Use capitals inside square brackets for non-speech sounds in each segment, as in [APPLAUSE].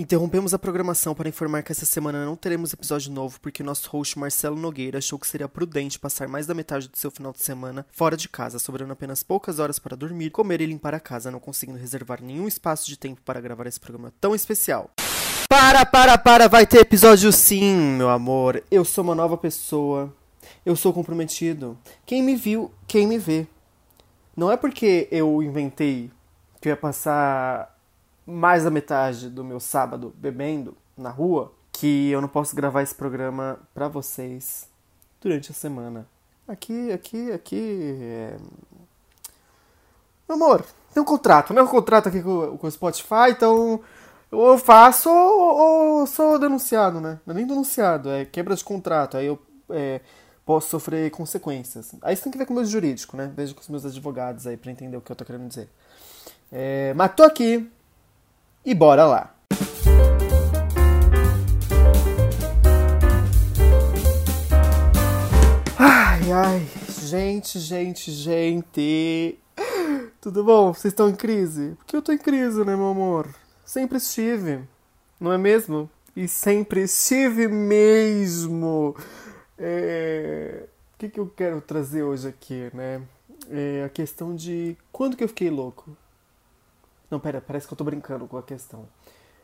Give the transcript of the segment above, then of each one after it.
Interrompemos a programação para informar que essa semana não teremos episódio novo porque nosso host Marcelo Nogueira achou que seria prudente passar mais da metade do seu final de semana fora de casa, sobrando apenas poucas horas para dormir, comer e limpar a casa, não conseguindo reservar nenhum espaço de tempo para gravar esse programa tão especial. Para, para, para, vai ter episódio sim, meu amor. Eu sou uma nova pessoa. Eu sou comprometido. Quem me viu, quem me vê. Não é porque eu inventei que eu ia passar mais da metade do meu sábado bebendo na rua que eu não posso gravar esse programa para vocês durante a semana. Aqui, aqui, aqui. É... Meu amor, tem um contrato, né? Um contrato aqui com, com o Spotify, então ou eu faço ou, ou sou denunciado, né? Não é nem denunciado, é quebra de contrato. Aí eu é, posso sofrer consequências. Aí você tem que ver com o meu jurídico, né? Vejo com os meus advogados aí pra entender o que eu tô querendo dizer. É, mas tô aqui e bora lá! Ai, ai, gente, gente, gente. Tudo bom? Vocês estão em crise? Porque eu tô em crise, né, meu amor? Sempre estive, não é mesmo? E sempre estive mesmo. É... O que, que eu quero trazer hoje aqui, né? É a questão de quando que eu fiquei louco. Não, pera, parece que eu tô brincando com a questão.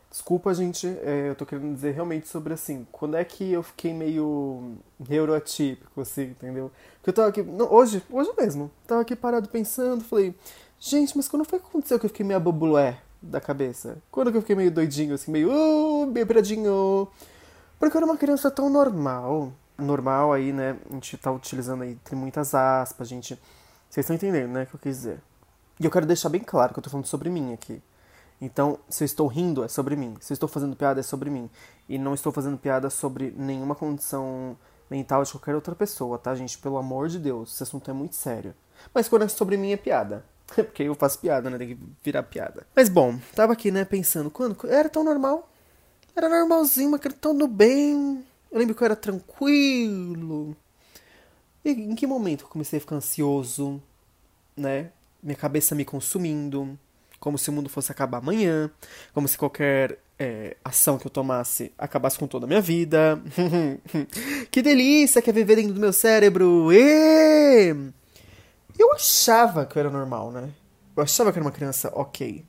Desculpa, gente, é, eu tô querendo dizer realmente sobre assim, quando é que eu fiquei meio neuroatípico, assim, entendeu? Porque eu tava aqui, não, hoje, hoje mesmo, tava aqui parado pensando, falei, gente, mas quando foi que aconteceu que eu fiquei meio abobulé da cabeça? Quando que eu fiquei meio doidinho, assim, meio, uh, bebradinho? Porque eu era uma criança tão normal, normal aí, né, a gente tá utilizando aí, tem muitas aspas, gente, vocês estão entendendo, né, o que eu quis dizer. E eu quero deixar bem claro que eu tô falando sobre mim aqui. Então, se eu estou rindo, é sobre mim. Se eu estou fazendo piada, é sobre mim. E não estou fazendo piada sobre nenhuma condição mental de qualquer outra pessoa, tá, gente? Pelo amor de Deus, esse assunto é muito sério. Mas quando é sobre mim, é piada. [LAUGHS] Porque eu faço piada, né? Tem que virar piada. Mas bom, tava aqui, né, pensando, quando? Era tão normal. Era normalzinho, mas tão do bem. Eu lembro que eu era tranquilo. E em que momento eu comecei a ficar ansioso, né? Minha cabeça me consumindo, como se o mundo fosse acabar amanhã, como se qualquer é, ação que eu tomasse acabasse com toda a minha vida. [LAUGHS] que delícia que é viver dentro do meu cérebro! E... Eu achava que eu era normal, né? Eu achava que era uma criança ok.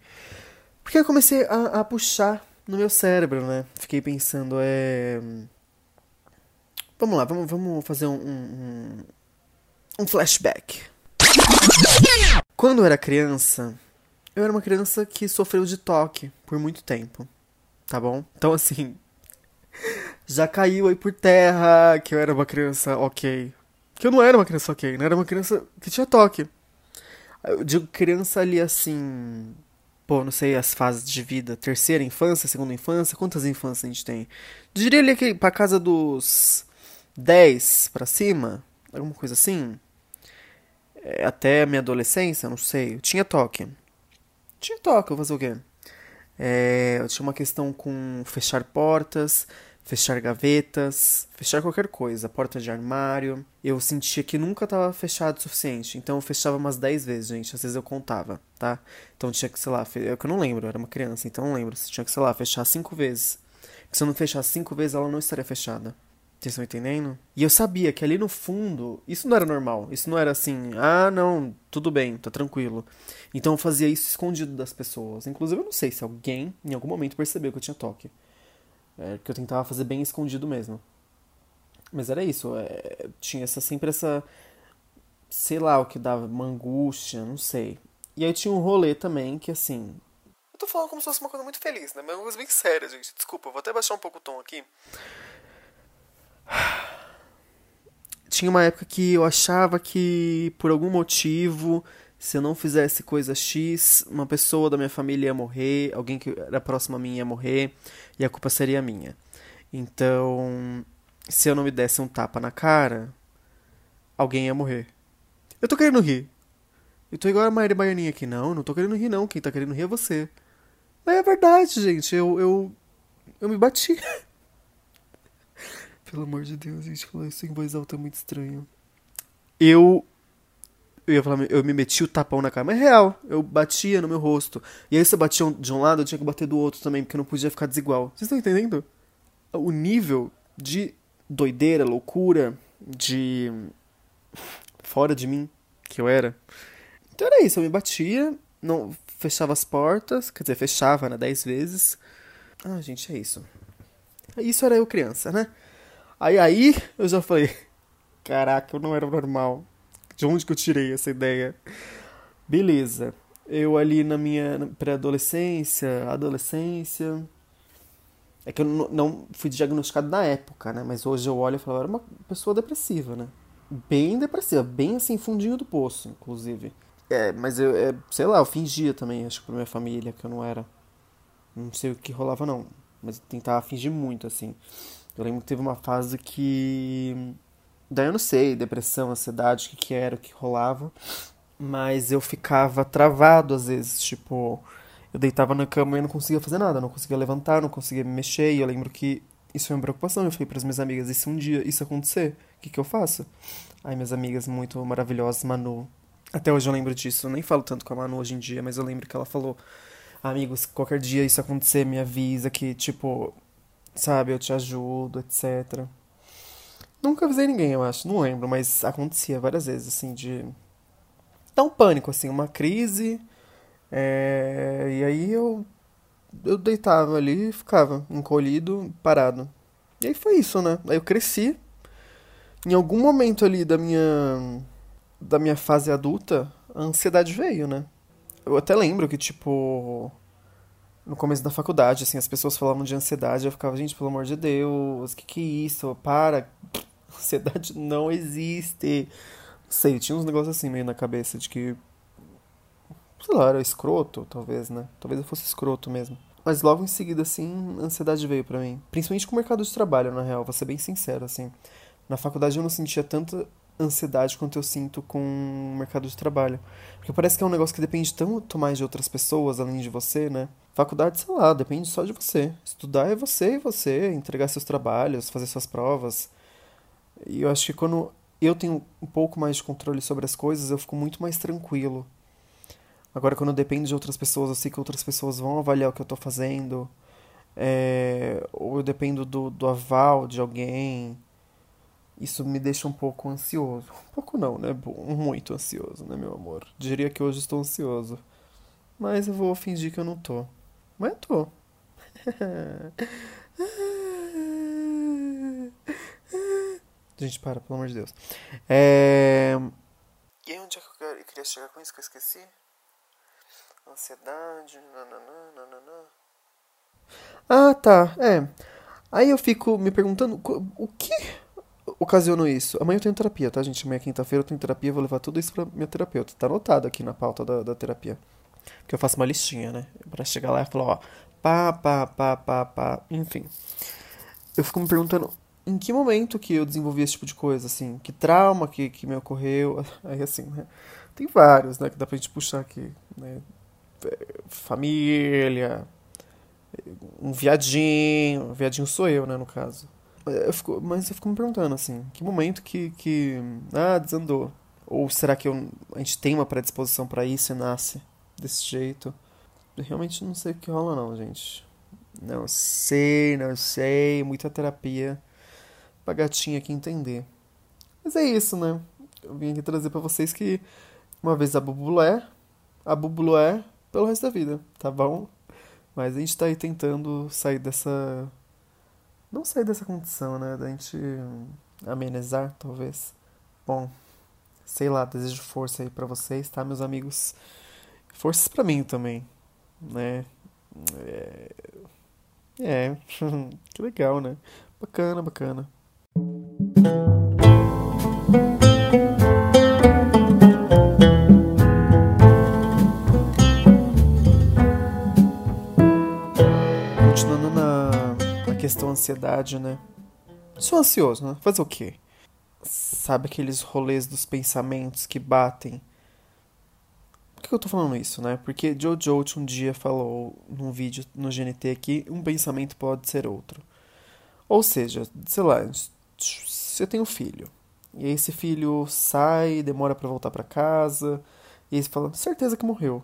Porque eu comecei a, a puxar no meu cérebro, né? Fiquei pensando, é. Vamos lá, vamos, vamos fazer um, um, um flashback. Quando eu era criança, eu era uma criança que sofreu de toque por muito tempo, tá bom? Então, assim, [LAUGHS] já caiu aí por terra que eu era uma criança ok. Que eu não era uma criança ok, né? Era uma criança que tinha toque. Eu digo criança ali assim. Pô, não sei as fases de vida. Terceira infância, segunda infância. Quantas infâncias a gente tem? diria ali que pra casa dos 10 pra cima. Alguma coisa assim. É, até minha adolescência, não sei, eu tinha toque. Tinha toque, eu fazer o quê? É, eu tinha uma questão com fechar portas, fechar gavetas, fechar qualquer coisa, porta de armário. Eu sentia que nunca estava fechado o suficiente, então eu fechava umas 10 vezes, gente. Às vezes eu contava, tá? Então tinha que, sei lá, é que eu não lembro, eu era uma criança, então não lembro. Tinha que, sei lá, fechar 5 vezes. Porque se eu não fechar 5 vezes, ela não estaria fechada. Vocês estão entendendo? E eu sabia que ali no fundo, isso não era normal. Isso não era assim, ah, não, tudo bem, tá tranquilo. Então eu fazia isso escondido das pessoas. Inclusive, eu não sei se alguém em algum momento percebeu que eu tinha toque. É, que eu tentava fazer bem escondido mesmo. Mas era isso, é, tinha essa, sempre essa. Sei lá o que dava, uma angústia, não sei. E aí tinha um rolê também que assim. Eu tô falando como se fosse uma coisa muito feliz, né? Mas é uma coisa bem séria, gente. Desculpa, vou até baixar um pouco o tom aqui. Tinha uma época que eu achava que, por algum motivo, se eu não fizesse coisa X, uma pessoa da minha família ia morrer, alguém que era próximo a mim ia morrer, e a culpa seria minha. Então, se eu não me desse um tapa na cara, alguém ia morrer. Eu tô querendo rir. Eu tô igual a Maíra Baianinha aqui. Não, não tô querendo rir, não. Quem tá querendo rir é você. Mas é verdade, gente. Eu, eu, eu me bati. [LAUGHS] Pelo amor de Deus, gente, falar isso em voz alta é muito estranho. Eu Eu ia falar, eu me meti o tapão na cara, mas é real, eu batia no meu rosto. E aí se eu batia de um lado, eu tinha que bater do outro também, porque não podia ficar desigual. Vocês estão entendendo? O nível de doideira, loucura, de. fora de mim que eu era. Então era isso, eu me batia, não fechava as portas, quer dizer, fechava, né, dez vezes. Ah, gente, é isso. Isso era eu criança, né? Aí aí eu já falei, caraca, eu não era normal. De onde que eu tirei essa ideia? Beleza. Eu ali na minha pré-adolescência, adolescência. É que eu não fui diagnosticado na época, né? Mas hoje eu olho e falo, eu era uma pessoa depressiva, né? Bem depressiva, bem assim, fundinho do poço, inclusive. É, mas eu, é, sei lá, eu fingia também, acho que pra minha família, que eu não era. Não sei o que rolava, não. Mas eu tentava fingir muito, assim. Eu lembro que teve uma fase que Daí eu não sei, depressão, ansiedade, o que, que era, o que rolava. Mas eu ficava travado às vezes, tipo, eu deitava na cama e não conseguia fazer nada, não conseguia levantar, não conseguia me mexer. E eu lembro que isso foi uma preocupação. Eu falei para as minhas amigas: e se um dia isso acontecer, o que, que eu faço? Aí minhas amigas muito maravilhosas, Manu. Até hoje eu lembro disso. Eu nem falo tanto com a Manu hoje em dia, mas eu lembro que ela falou: amigos, qualquer dia isso acontecer, me avisa que, tipo, sabe, eu te ajudo, etc. Nunca avisei ninguém, eu acho. Não lembro, mas acontecia várias vezes, assim, de. Dar um pânico, assim, uma crise. É... E aí eu. Eu deitava ali e ficava encolhido, parado. E aí foi isso, né? Aí eu cresci. Em algum momento ali da minha. Da minha fase adulta, a ansiedade veio, né? Eu até lembro que, tipo. No começo da faculdade, assim, as pessoas falavam de ansiedade, eu ficava, gente, pelo amor de Deus, que que é isso? Para, [LAUGHS] Ansiedade não existe. Não sei, tinha uns negócios assim meio na cabeça de que. Sei lá, era escroto, talvez, né? Talvez eu fosse escroto mesmo. Mas logo em seguida, assim, a ansiedade veio para mim. Principalmente com o mercado de trabalho, na real, vou ser bem sincero, assim. Na faculdade eu não sentia tanta ansiedade quanto eu sinto com o mercado de trabalho. Porque parece que é um negócio que depende tanto mais de outras pessoas, além de você, né? Faculdade, sei lá, depende só de você. Estudar é você e você, entregar seus trabalhos, fazer suas provas. E eu acho que quando eu tenho um pouco mais de controle sobre as coisas, eu fico muito mais tranquilo. Agora, quando depende de outras pessoas, eu sei que outras pessoas vão avaliar o que eu estou fazendo. É, ou eu dependo do, do aval de alguém. Isso me deixa um pouco ansioso. Um pouco não, né? Muito ansioso, né, meu amor? Diria que hoje estou ansioso. Mas eu vou fingir que eu não tô. Mas eu tô. Gente, para, pelo amor de Deus. É... E aí, onde é que eu queria chegar com isso que eu esqueci? Ansiedade, nananã, nananã. Ah, tá, é. Aí eu fico me perguntando, o que ocasionou isso? Amanhã eu tenho terapia, tá, gente? Amanhã é quinta-feira eu tenho terapia, vou levar tudo isso pra minha terapeuta. Tá anotado aqui na pauta da, da terapia. Porque eu faço uma listinha, né? Pra chegar lá e falar, ó, pá, pá, pá, pá, pá, enfim. Eu fico me perguntando, em que momento que eu desenvolvi esse tipo de coisa, assim? Que trauma que, que me ocorreu? [LAUGHS] Aí, assim, né? Tem vários, né? Que dá pra gente puxar aqui, né? Família, um viadinho, viadinho sou eu, né, no caso. Eu fico, mas eu fico me perguntando, assim, que momento que, que ah, desandou? Ou será que eu, a gente tem uma predisposição para isso e nasce desse jeito? Eu realmente não sei o que rola não, gente. Não sei, não sei, muita terapia pra gatinha aqui entender. Mas é isso, né? Eu vim aqui trazer para vocês que uma vez a Bubulé, a Bubulé pelo resto da vida, tá bom? Mas a gente tá aí tentando sair dessa. Não sair dessa condição, né? Da gente amenizar, talvez. Bom, sei lá, desejo força aí para vocês, tá, meus amigos? Forças para mim também, né? É. É, [LAUGHS] que legal, né? Bacana, bacana. Continuando na, na questão ansiedade, né? Sou ansioso, né? Fazer o quê? Sabe aqueles rolês dos pensamentos que batem? Por que eu tô falando isso, né? Porque Jojo um dia falou num vídeo no GNT que um pensamento pode ser outro. Ou seja, sei lá, você tem um filho. E esse filho sai, demora para voltar para casa, e aí você fala, certeza que morreu.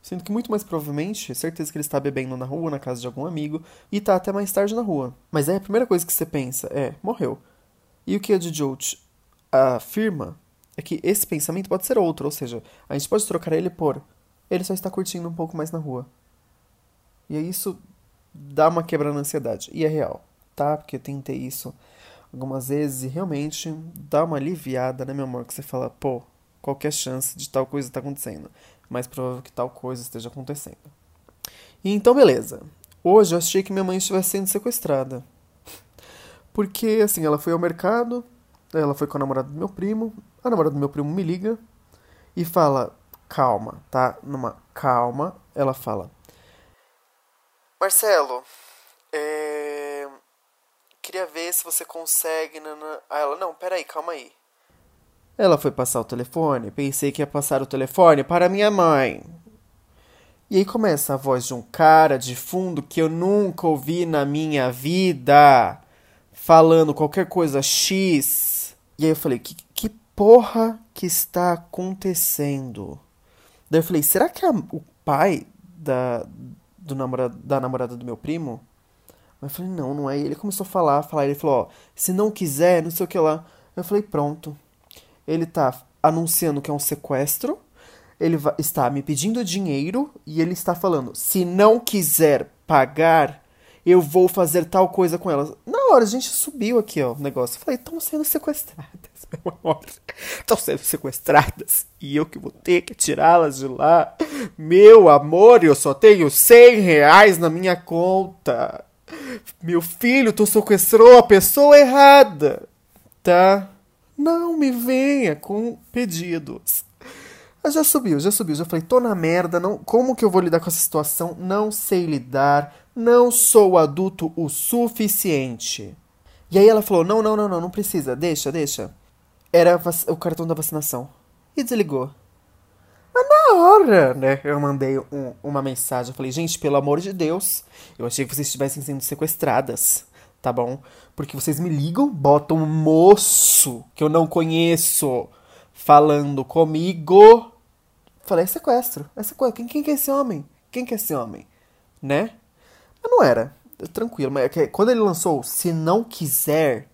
Sendo que muito mais provavelmente, certeza que ele está bebendo na rua, na casa de algum amigo, e tá até mais tarde na rua. Mas aí a primeira coisa que você pensa é, morreu. E o que a Jolt afirma é que esse pensamento pode ser outro, ou seja, a gente pode trocar ele por ele só está curtindo um pouco mais na rua. E aí isso dá uma quebra na ansiedade. E é real, tá? Porque eu tentei isso algumas vezes e realmente dá uma aliviada, né, meu amor? Que você fala, pô, qualquer chance de tal coisa estar tá acontecendo. Mais provável que tal coisa esteja acontecendo. E então, beleza. Hoje eu achei que minha mãe estivesse sendo sequestrada. Porque, assim, ela foi ao mercado, ela foi com a namorada do meu primo, a namorada do meu primo me liga e fala: calma, tá? Numa calma, ela fala: Marcelo, é... queria ver se você consegue. Nana... Aí ela: não, peraí, calma aí. Ela foi passar o telefone, pensei que ia passar o telefone para minha mãe. E aí começa a voz de um cara de fundo que eu nunca ouvi na minha vida, falando qualquer coisa X. E aí eu falei: que, que porra que está acontecendo? Daí eu falei, será que é o pai da, do namorado, da namorada do meu primo? Eu falei, não, não é. ele começou a falar, falar. Ele falou, ó, se não quiser, não sei o que lá. Eu falei, pronto. Ele tá anunciando que é um sequestro. Ele está me pedindo dinheiro e ele está falando, se não quiser pagar, eu vou fazer tal coisa com elas. Na hora, a gente subiu aqui, ó, o negócio. Eu falei, estão sendo sequestradas, [LAUGHS] meu amor. Estão sendo sequestradas. E eu que vou ter que tirá-las de lá. Meu amor, eu só tenho 100 reais na minha conta. Meu filho, tu sequestrou a pessoa errada. Tá? Não me venha com pedidos. Mas já subiu, já subiu. Já falei, tô na merda. Não, como que eu vou lidar com essa situação? Não sei lidar não sou adulto o suficiente. E aí ela falou: não, não, não, não, não precisa, deixa, deixa. Era o cartão da vacinação. E desligou. Mas na hora, né, eu mandei um, uma mensagem. Eu falei: gente, pelo amor de Deus, eu achei que vocês estivessem sendo sequestradas, tá bom? Porque vocês me ligam, botam um moço que eu não conheço falando comigo. Falei: é sequestro, é sequestro. Quem, quem que é esse homem? Quem que é esse homem? Né? Mas não era. Tranquilo. Mas é quando ele lançou Se Não Quiser.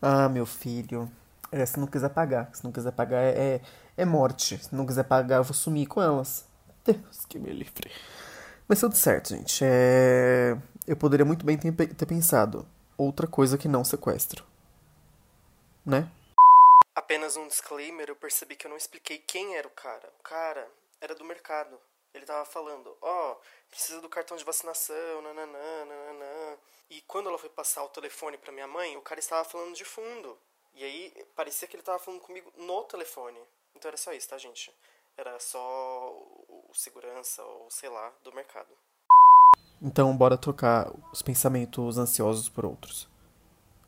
Ah, meu filho. É, se não quiser pagar. Se não quiser pagar é, é, é morte. Se não quiser pagar, eu vou sumir com elas. Deus que me livre. Mas tudo certo, gente. É... Eu poderia muito bem ter, ter pensado outra coisa que não sequestro. Né? Apenas um disclaimer, eu percebi que eu não expliquei quem era o cara. O cara era do mercado. Ele tava falando, ó, oh, precisa do cartão de vacinação, nananã, nananã. E quando ela foi passar o telefone para minha mãe, o cara estava falando de fundo. E aí parecia que ele estava falando comigo no telefone. Então era só isso, tá, gente? Era só o segurança ou sei lá do mercado. Então, bora trocar os pensamentos ansiosos por outros.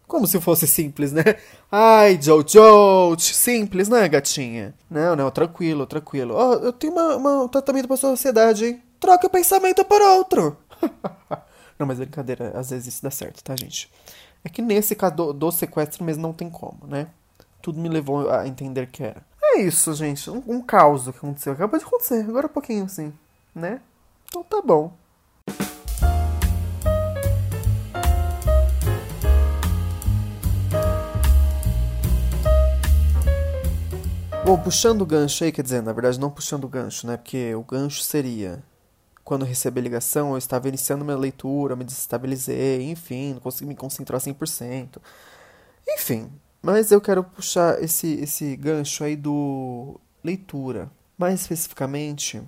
Como se fosse simples, né? Ai, Jojo, simples, né, gatinha? Não, não, tranquilo, tranquilo. Ó, oh, eu tenho uma, uma, um tratamento pra sua ansiedade, hein? Troca o pensamento por outro. [LAUGHS] não, mas brincadeira, às vezes isso dá certo, tá, gente? É que nesse caso do, do sequestro mesmo não tem como, né? Tudo me levou a entender que era. É isso, gente. Um, um caos que aconteceu. Acabou de acontecer, agora um pouquinho assim, né? Então tá bom. Bom, puxando o gancho aí, quer dizer, na verdade não puxando o gancho, né? Porque o gancho seria quando recebi a ligação, eu estava iniciando minha leitura, me desestabilizei, enfim, não consegui me concentrar 100%. Enfim, mas eu quero puxar esse, esse gancho aí do leitura. Mais especificamente,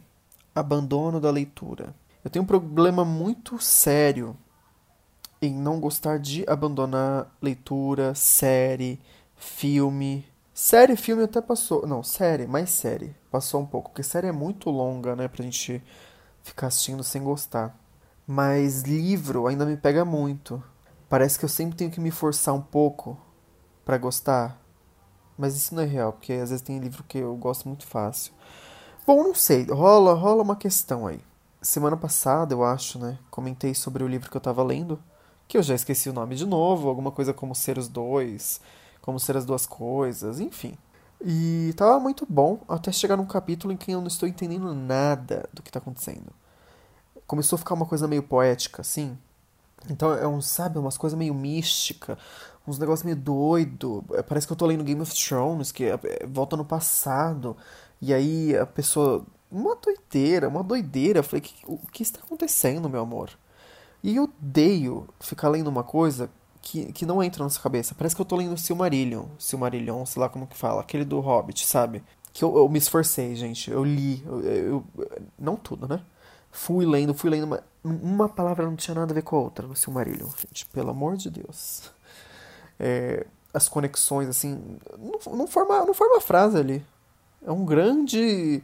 abandono da leitura. Eu tenho um problema muito sério em não gostar de abandonar leitura, série, filme, Série, filme até passou. Não, série, mais série. Passou um pouco. Porque série é muito longa, né? Pra gente ficar assistindo sem gostar. Mas livro ainda me pega muito. Parece que eu sempre tenho que me forçar um pouco para gostar. Mas isso não é real, porque às vezes tem livro que eu gosto muito fácil. Bom, não sei, rola, rola uma questão aí. Semana passada, eu acho, né? Comentei sobre o livro que eu tava lendo, que eu já esqueci o nome de novo, alguma coisa como Ser os Dois Como Ser as Duas Coisas, enfim. E tava muito bom até chegar num capítulo em que eu não estou entendendo nada do que tá acontecendo. Começou a ficar uma coisa meio poética, assim. Então é um, sabe, umas coisas meio mística, uns negócios meio doido. É, parece que eu tô lendo Game of Thrones, que é, é, volta no passado. E aí a pessoa. Uma doideira, uma doideira. Eu falei, o que está acontecendo, meu amor? E eu odeio ficar lendo uma coisa que, que não entra na nossa cabeça. Parece que eu tô lendo Silmarillion. Silmarillion, sei lá como que fala. Aquele do Hobbit, sabe? Que eu, eu me esforcei, gente. Eu li. Eu, eu, não tudo, né? Fui lendo, fui lendo. Uma, uma palavra não tinha nada a ver com a outra no Silmarillion, gente. Pelo amor de Deus. É, as conexões, assim. Não, não, forma, não forma frase ali. É um grande.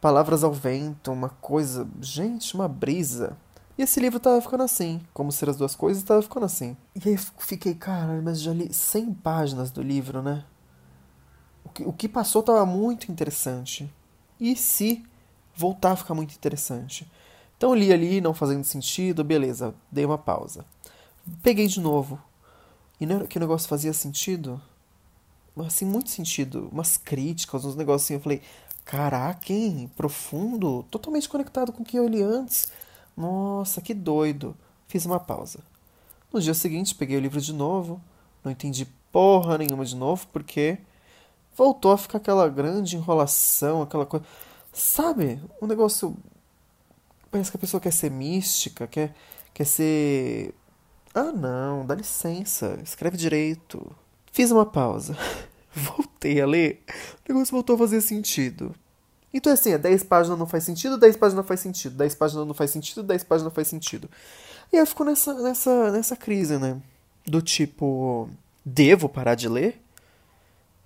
Palavras ao vento, uma coisa. Gente, uma brisa. E esse livro tava ficando assim, como ser as duas coisas, tava ficando assim. E aí fiquei, cara, mas já li 100 páginas do livro, né? O que, o que passou tava muito interessante. E se voltar a ficar muito interessante? Então eu li ali, não fazendo sentido, beleza, dei uma pausa. Peguei de novo. E não era que o negócio fazia sentido? Assim, muito sentido. Umas críticas, uns assim. Eu falei, caraca, hein? Profundo, totalmente conectado com o que eu li antes nossa, que doido. Fiz uma pausa. No dia seguinte, peguei o livro de novo. Não entendi porra nenhuma de novo, porque voltou a ficar aquela grande enrolação, aquela coisa. Sabe? Um negócio. Parece que a pessoa quer ser mística, quer, quer ser. Ah, não, dá licença, escreve direito. Fiz uma pausa. [LAUGHS] Voltei a ler. O negócio voltou a fazer sentido. Então, assim, é 10 páginas não faz sentido, 10 páginas não faz sentido, 10 páginas não faz sentido, 10 páginas não faz sentido. E eu fico nessa, nessa, nessa crise, né? Do tipo, devo parar de ler?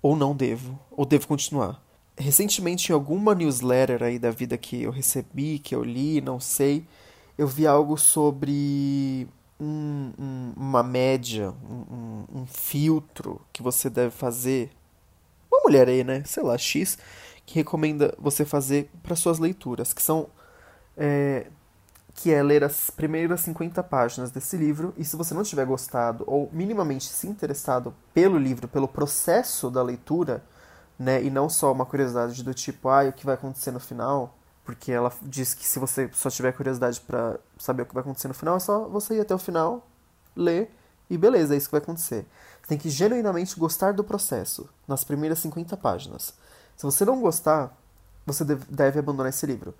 Ou não devo? Ou devo continuar? Recentemente, em alguma newsletter aí da vida que eu recebi, que eu li, não sei, eu vi algo sobre um, um, uma média, um, um filtro que você deve fazer. Uma mulher aí, né? Sei lá, X que recomenda você fazer para suas leituras, que são é, que é ler as primeiras 50 páginas desse livro, e se você não tiver gostado ou minimamente se interessado pelo livro, pelo processo da leitura, né, e não só uma curiosidade do tipo, ah, o que vai acontecer no final, porque ela diz que se você só tiver curiosidade para saber o que vai acontecer no final, é só você ir até o final, ler e beleza, é isso que vai acontecer. Você tem que genuinamente gostar do processo, nas primeiras 50 páginas. Se você não gostar, você deve abandonar esse livro.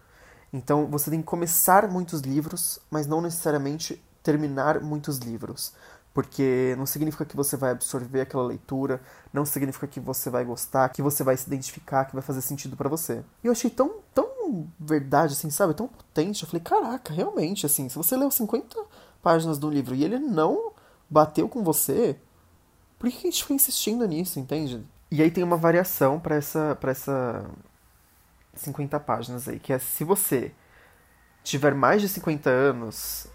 Então você tem que começar muitos livros, mas não necessariamente terminar muitos livros. Porque não significa que você vai absorver aquela leitura, não significa que você vai gostar, que você vai se identificar, que vai fazer sentido para você. E eu achei tão, tão verdade, assim, sabe? Tão potente. Eu falei, caraca, realmente, assim, se você leu 50 páginas do livro e ele não bateu com você, por que a gente foi insistindo nisso, entende? E aí tem uma variação para essa, pra essa 50 páginas aí, que é se você tiver mais de 50 anos,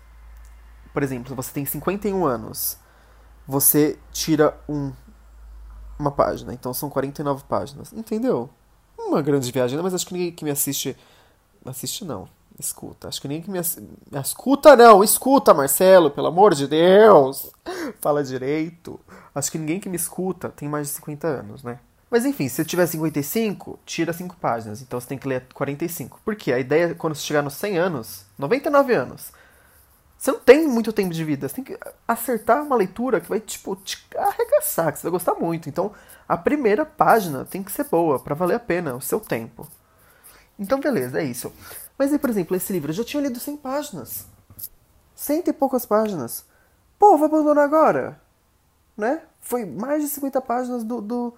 por exemplo, você tem 51 anos, você tira um, uma página, então são 49 páginas, entendeu? Uma grande viagem, mas acho que ninguém que me assiste. Assiste não, escuta. Acho que ninguém que me assiste. Escuta não, escuta, Marcelo, pelo amor de Deus! [LAUGHS] Fala direito. Acho que ninguém que me escuta tem mais de 50 anos, né? Mas enfim, se tiver 55, tira 5 páginas. Então você tem que ler 45. Porque a ideia é quando você chegar nos 100 anos, 99 anos, você não tem muito tempo de vida. Você tem que acertar uma leitura que vai, tipo, te arregaçar, que você vai gostar muito. Então, a primeira página tem que ser boa, para valer a pena o seu tempo. Então, beleza, é isso. Mas aí, por exemplo, esse livro eu já tinha lido 100 páginas. Cento e poucas páginas. Pô, vou abandonar agora? Né? Foi mais de 50 páginas do, do,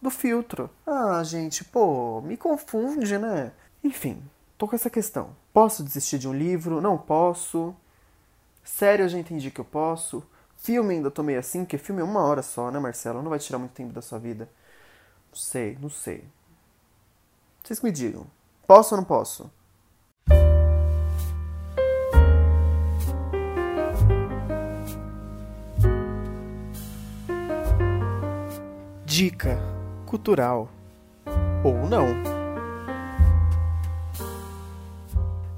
do filtro. Ah, gente, pô, me confunde, né? Enfim, tô com essa questão. Posso desistir de um livro? Não posso. Sério, eu já entendi que eu posso. Filme ainda tô meio assim, porque filme é uma hora só, né, Marcelo? Não vai tirar muito tempo da sua vida. Não sei, não sei. Vocês me digam. Posso ou não posso? Dica cultural ou não.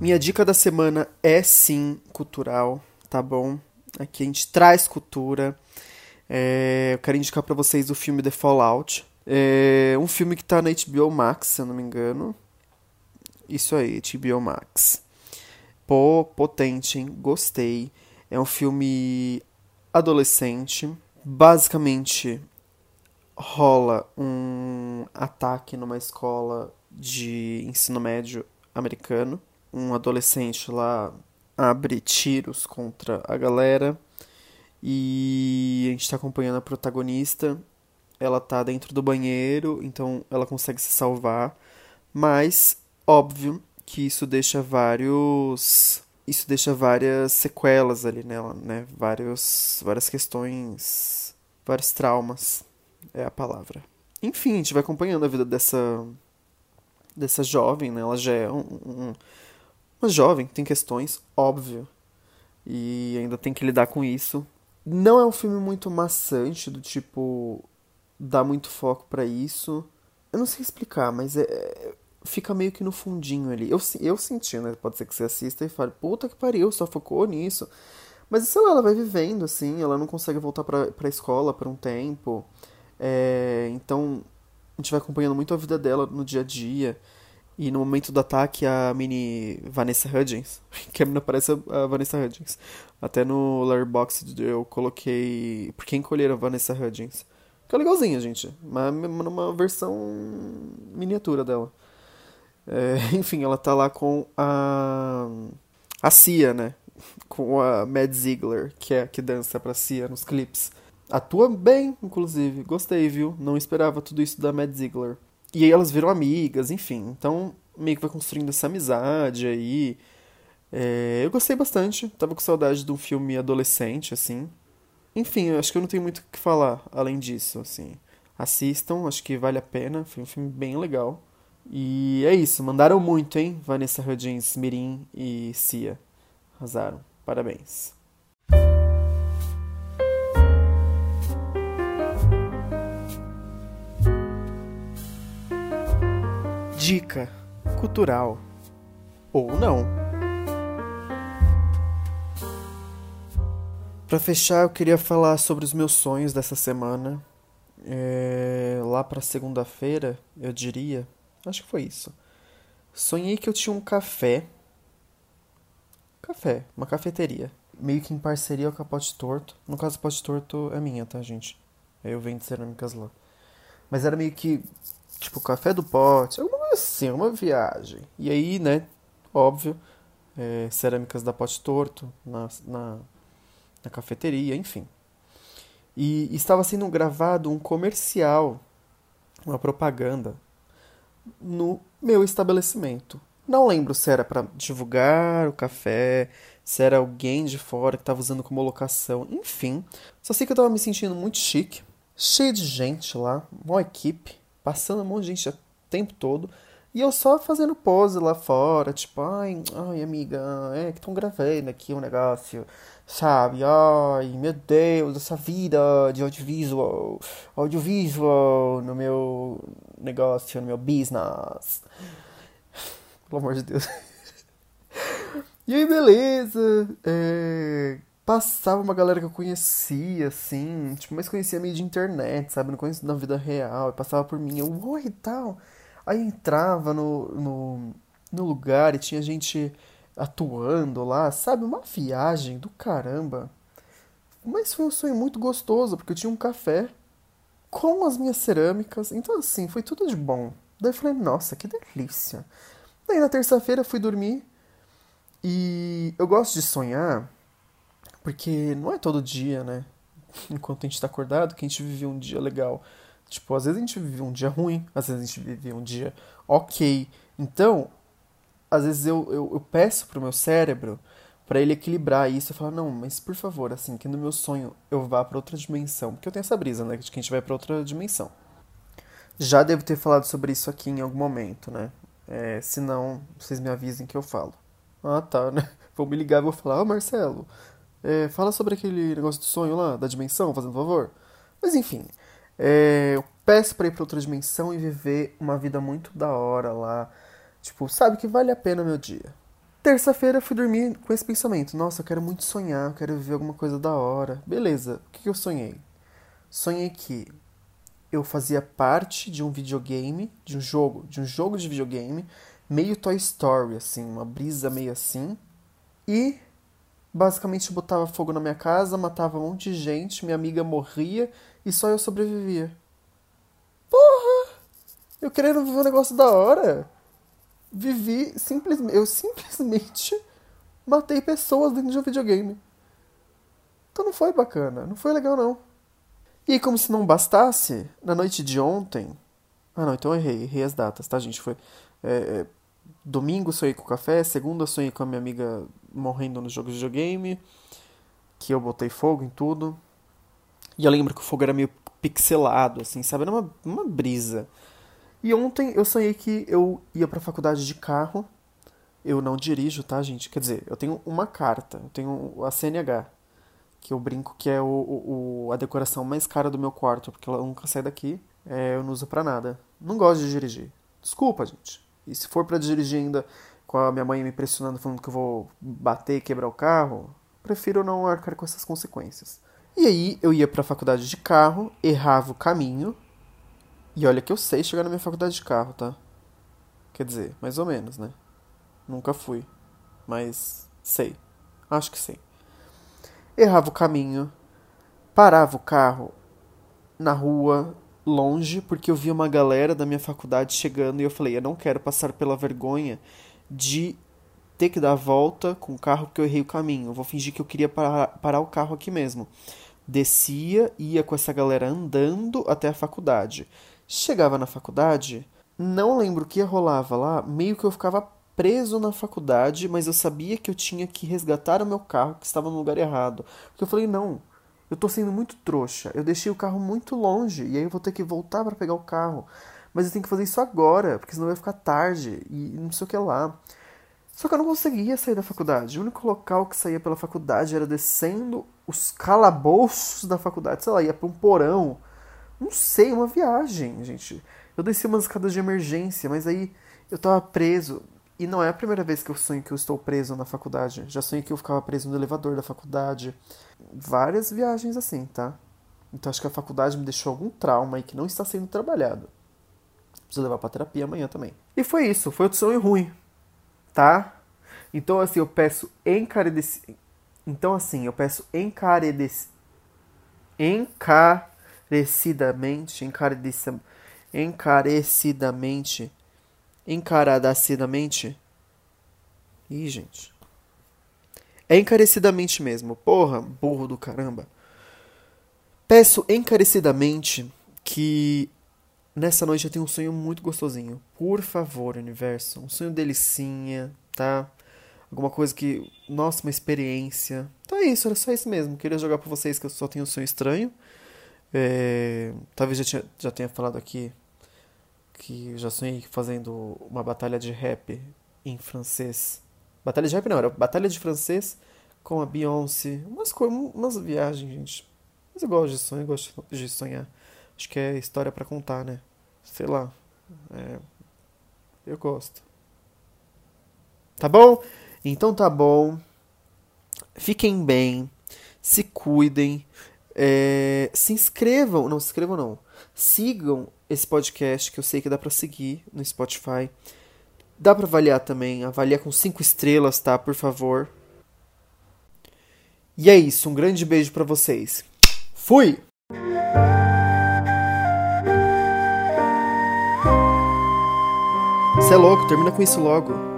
Minha dica da semana é sim cultural, tá bom? Aqui a gente traz cultura. É, eu quero indicar para vocês o filme The Fallout. É um filme que tá na HBO Max, se eu não me engano. Isso aí, HBO Max. Pô, potente, hein? Gostei. É um filme adolescente. Basicamente, rola um ataque numa escola de ensino médio americano. Um adolescente lá abre tiros contra a galera. E a gente está acompanhando a protagonista. Ela tá dentro do banheiro, então ela consegue se salvar. Mas, óbvio que isso deixa vários. Isso deixa várias sequelas ali nela, né? Vários, várias questões. Vários traumas é a palavra. Enfim, a gente vai acompanhando a vida dessa. dessa jovem, né? Ela já é um, um, uma jovem, tem questões, óbvio. E ainda tem que lidar com isso. Não é um filme muito maçante, do tipo. dá muito foco para isso. Eu não sei explicar, mas é, fica meio que no fundinho ali. Eu, eu senti, né? Pode ser que você assista e fale, puta que pariu, só focou nisso. Mas sei lá, ela vai vivendo, assim, ela não consegue voltar pra, pra escola por um tempo. É, então, a gente vai acompanhando muito a vida dela no dia a dia. E no momento do ataque, a mini Vanessa Hudgens, [LAUGHS] que a menina parece a Vanessa Hudgens. Até no Letterboxd eu coloquei por quem encolheram a Vanessa Hudgens. Que é legalzinha, gente. Mas numa versão miniatura dela. É, [LAUGHS] enfim, ela tá lá com a. A Cia, né? [LAUGHS] Com a Mad Ziegler, que é a que dança pra Cia nos clipes. Atua bem, inclusive. Gostei, viu? Não esperava tudo isso da Mad Ziegler. E aí elas viram amigas, enfim. Então, meio que vai construindo essa amizade aí. É, eu gostei bastante. Tava com saudade de um filme adolescente, assim. Enfim, acho que eu não tenho muito o que falar além disso, assim. Assistam, acho que vale a pena. Foi um filme bem legal. E é isso, mandaram muito, hein? Vanessa Hudgens, Mirim e Cia. Arrasaram. Parabéns. Dica cultural. Ou não. Para fechar, eu queria falar sobre os meus sonhos dessa semana. É, lá para segunda-feira, eu diria, acho que foi isso. Sonhei que eu tinha um café. Café, uma cafeteria. Meio que em parceria com a Pote Torto. No caso, a Pote Torto é minha, tá, gente? Eu vendo cerâmicas lá. Mas era meio que tipo café do pote, alguma assim, uma viagem. E aí, né, óbvio, é, cerâmicas da pote torto na, na, na cafeteria, enfim. E, e estava sendo gravado um comercial, uma propaganda, no meu estabelecimento. Não lembro se era para divulgar o café, se era alguém de fora que estava usando como locação, enfim. Só sei que eu estava me sentindo muito chique, cheio de gente lá, uma equipe passando um monte de gente tempo todo. E eu só fazendo pose lá fora, tipo, ai, ai, amiga, é que estão gravando aqui um negócio, sabe? Ai, meu Deus, essa vida de audiovisual, audiovisual no meu negócio, no meu business. Pelo amor de Deus. [LAUGHS] e aí, beleza. É passava uma galera que eu conhecia, assim, tipo, mas conhecia meio de internet, sabe? Não conhecia na vida real, passava por mim, eu, oi e tal. Aí entrava no, no, no lugar e tinha gente atuando lá, sabe? Uma viagem do caramba. Mas foi um sonho muito gostoso, porque eu tinha um café com as minhas cerâmicas, então assim, foi tudo de bom. Daí eu falei, nossa, que delícia. Daí na terça-feira fui dormir e eu gosto de sonhar porque não é todo dia, né? Enquanto a gente tá acordado, que a gente vive um dia legal. Tipo, às vezes a gente vive um dia ruim, às vezes a gente vive um dia ok. Então, às vezes eu, eu, eu peço pro meu cérebro para ele equilibrar isso e falar, não, mas por favor, assim, que no meu sonho eu vá para outra dimensão. Porque eu tenho essa brisa, né? De que a gente vai para outra dimensão. Já devo ter falado sobre isso aqui em algum momento, né? É, se não, vocês me avisem que eu falo. Ah, tá, né? [LAUGHS] Vou me ligar e vou falar, ó, oh, Marcelo, é, fala sobre aquele negócio do sonho lá, da dimensão, fazendo favor. Mas enfim, é, eu peço pra ir pra outra dimensão e viver uma vida muito da hora lá. Tipo, sabe que vale a pena meu dia. Terça-feira fui dormir com esse pensamento. Nossa, eu quero muito sonhar, eu quero viver alguma coisa da hora. Beleza, o que, eu sonhei? sonhei que eu fazia parte de um videogame, de um jogo, de um jogo de videogame, meio Toy Story, assim, uma brisa meio assim. E basicamente botava fogo na minha casa, matava um monte de gente, minha amiga morria e só eu sobrevivia. Porra! Eu querendo viver um negócio da hora. Vivi simplesmente. Eu simplesmente [LAUGHS] matei pessoas dentro de um videogame. Então não foi bacana, não foi legal não. E como se não bastasse, na noite de ontem. Ah não, então eu errei, errei as datas, tá, gente? Foi. É, é, domingo sonhei com café, segunda sonhei com a minha amiga morrendo no jogo de videogame. Que eu botei fogo em tudo. E eu lembro que o fogo era meio pixelado, assim, sabe? Era uma, uma brisa. E ontem eu sonhei que eu ia pra faculdade de carro. Eu não dirijo, tá, gente? Quer dizer, eu tenho uma carta, eu tenho a CNH que eu brinco que é o, o, a decoração mais cara do meu quarto, porque ela nunca sai daqui, é, eu não uso pra nada. Não gosto de dirigir. Desculpa, gente. E se for para dirigir ainda com a minha mãe me pressionando, falando que eu vou bater e quebrar o carro, prefiro não arcar com essas consequências. E aí eu ia pra faculdade de carro, errava o caminho, e olha que eu sei chegar na minha faculdade de carro, tá? Quer dizer, mais ou menos, né? Nunca fui, mas sei. Acho que sei errava o caminho, parava o carro na rua, longe, porque eu via uma galera da minha faculdade chegando e eu falei: eu não quero passar pela vergonha de ter que dar a volta com o carro porque eu errei o caminho. Eu vou fingir que eu queria parar, parar o carro aqui mesmo. Descia, ia com essa galera andando até a faculdade. Chegava na faculdade, não lembro o que rolava lá, meio que eu ficava preso na faculdade, mas eu sabia que eu tinha que resgatar o meu carro que estava no lugar errado. Porque eu falei, não, eu tô sendo muito trouxa. Eu deixei o carro muito longe e aí eu vou ter que voltar para pegar o carro. Mas eu tenho que fazer isso agora, porque senão vai ficar tarde e não sei o que lá. Só que eu não conseguia sair da faculdade. O único local que saía pela faculdade era descendo os calabouços da faculdade. Sei lá, ia pra um porão. Não sei, uma viagem, gente. Eu desci umas escadas de emergência, mas aí eu tava preso. E não é a primeira vez que eu sonho que eu estou preso na faculdade. Já sonhei que eu ficava preso no elevador da faculdade. Várias viagens assim, tá? Então acho que a faculdade me deixou algum trauma aí que não está sendo trabalhado. Preciso levar pra terapia amanhã também. E foi isso, foi outro sonho ruim, tá? Então assim, eu peço encarecidamente. Então assim, eu peço encarecidamente. Encarecidamente. Encarecidamente. Encarecidamente encarecidamente. Ih, gente. É encarecidamente mesmo. Porra, burro do caramba. Peço encarecidamente que nessa noite eu tenha um sonho muito gostosinho. Por favor, universo. Um sonho delicinha, tá? Alguma coisa que. Nossa, uma experiência. Então é isso, era só isso mesmo. Queria jogar pra vocês que eu só tenho um sonho estranho. É... Talvez já, tinha, já tenha falado aqui que já sonhei fazendo uma batalha de rap em francês. Batalha de rap não, era batalha de francês com a Beyoncé. Umas, umas viagens, gente. Mas eu gosto de sonhar, gosto de sonhar. Acho que é história para contar, né? Sei lá. É, eu gosto. Tá bom? Então tá bom. Fiquem bem. Se cuidem. É, se inscrevam. Não, se inscrevam não. Sigam esse podcast, que eu sei que dá para seguir no Spotify. Dá para avaliar também, avaliar com cinco estrelas, tá? Por favor. E é isso, um grande beijo para vocês. Fui! Você é louco, termina com isso logo.